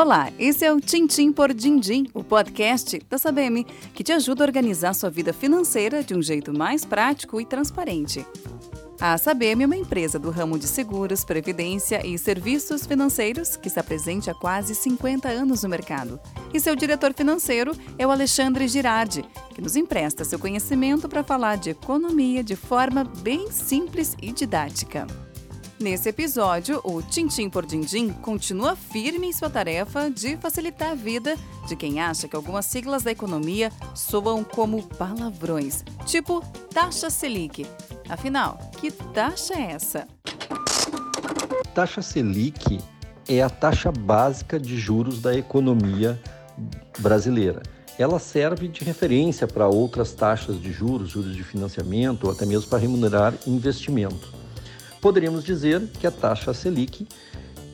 Olá, esse é o Tintim por Dindim, o podcast da Sabem, que te ajuda a organizar sua vida financeira de um jeito mais prático e transparente. A Sabem é uma empresa do ramo de seguros, previdência e serviços financeiros que está presente há quase 50 anos no mercado. E seu diretor financeiro é o Alexandre Girardi, que nos empresta seu conhecimento para falar de economia de forma bem simples e didática. Nesse episódio, o Tintim por Dindim continua firme em sua tarefa de facilitar a vida de quem acha que algumas siglas da economia soam como palavrões, tipo taxa Selic. Afinal, que taxa é essa? Taxa Selic é a taxa básica de juros da economia brasileira. Ela serve de referência para outras taxas de juros, juros de financiamento ou até mesmo para remunerar investimento. Poderíamos dizer que a taxa Selic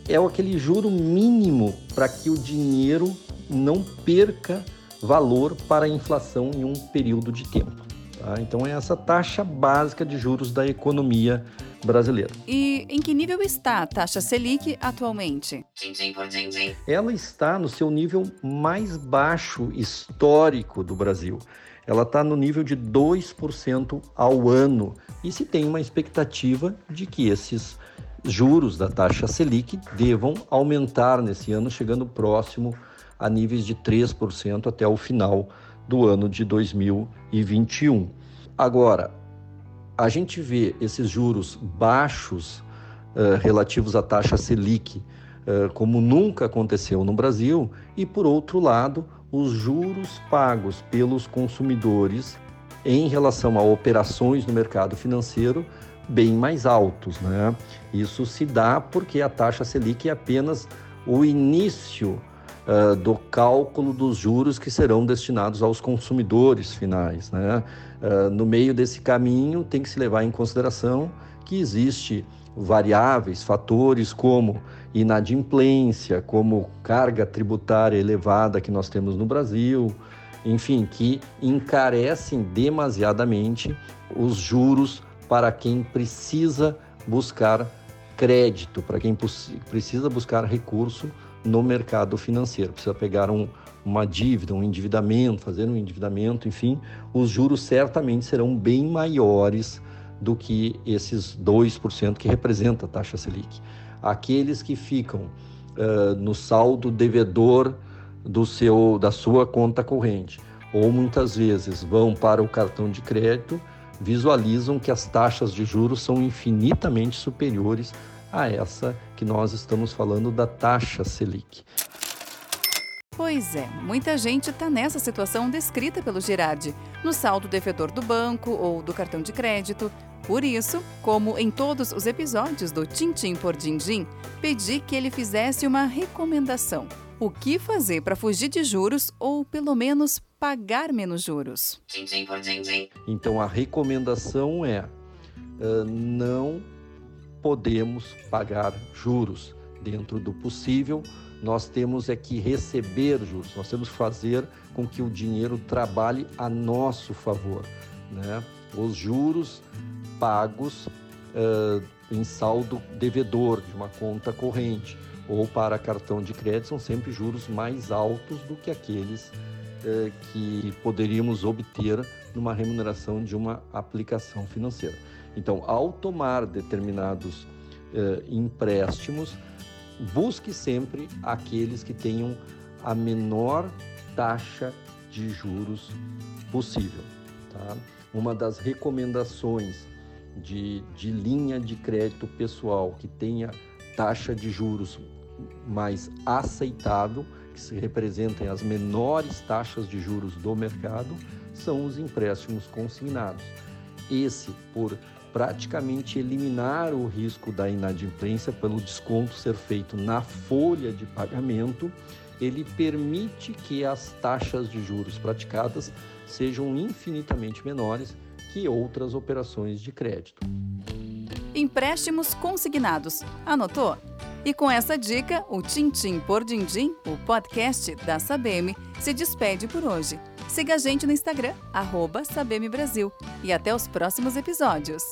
é aquele juro mínimo para que o dinheiro não perca valor para a inflação em um período de tempo. Tá? Então é essa taxa básica de juros da economia brasileira. E em que nível está a taxa Selic atualmente? Ela está no seu nível mais baixo histórico do Brasil ela está no nível de 2% ao ano e se tem uma expectativa de que esses juros da taxa Selic devam aumentar nesse ano, chegando próximo a níveis de 3% até o final do ano de 2021. Agora, a gente vê esses juros baixos uh, relativos à taxa Selic como nunca aconteceu no Brasil, e por outro lado, os juros pagos pelos consumidores em relação a operações no mercado financeiro bem mais altos. Né? Isso se dá porque a taxa Selic é apenas o início uh, do cálculo dos juros que serão destinados aos consumidores finais. Né? Uh, no meio desse caminho, tem que se levar em consideração que existe variáveis, fatores como inadimplência, como carga tributária elevada que nós temos no Brasil, enfim, que encarecem demasiadamente os juros para quem precisa buscar crédito, para quem precisa buscar recurso no mercado financeiro, precisa pegar um, uma dívida, um endividamento, fazer um endividamento, enfim, os juros certamente serão bem maiores do que esses 2% que representa a taxa Selic. Aqueles que ficam uh, no saldo devedor do seu, da sua conta corrente, ou muitas vezes vão para o cartão de crédito, visualizam que as taxas de juros são infinitamente superiores a essa que nós estamos falando da taxa Selic. Pois é, muita gente está nessa situação descrita pelo Girardi, no saldo devedor do banco ou do cartão de crédito. Por isso, como em todos os episódios do Tintim por Dindim, pedi que ele fizesse uma recomendação. O que fazer para fugir de juros ou, pelo menos, pagar menos juros? Tintim por Dindim. Então, a recomendação é: uh, não podemos pagar juros dentro do possível nós temos é que receber juros, nós temos que fazer com que o dinheiro trabalhe a nosso favor. Né? Os juros pagos uh, em saldo devedor de uma conta corrente ou para cartão de crédito são sempre juros mais altos do que aqueles uh, que poderíamos obter numa remuneração de uma aplicação financeira. Então, ao tomar determinados empréstimos, busque sempre aqueles que tenham a menor taxa de juros possível. Tá? Uma das recomendações de, de linha de crédito pessoal que tenha taxa de juros mais aceitável, que se representem as menores taxas de juros do mercado, são os empréstimos consignados. Esse, por praticamente eliminar o risco da inadimplência pelo desconto ser feito na folha de pagamento, ele permite que as taxas de juros praticadas sejam infinitamente menores que outras operações de crédito. Empréstimos consignados. Anotou? E com essa dica, o Tintim por Dindim, o podcast da Sabem, se despede por hoje. Siga a gente no Instagram, arroba Brasil. E até os próximos episódios.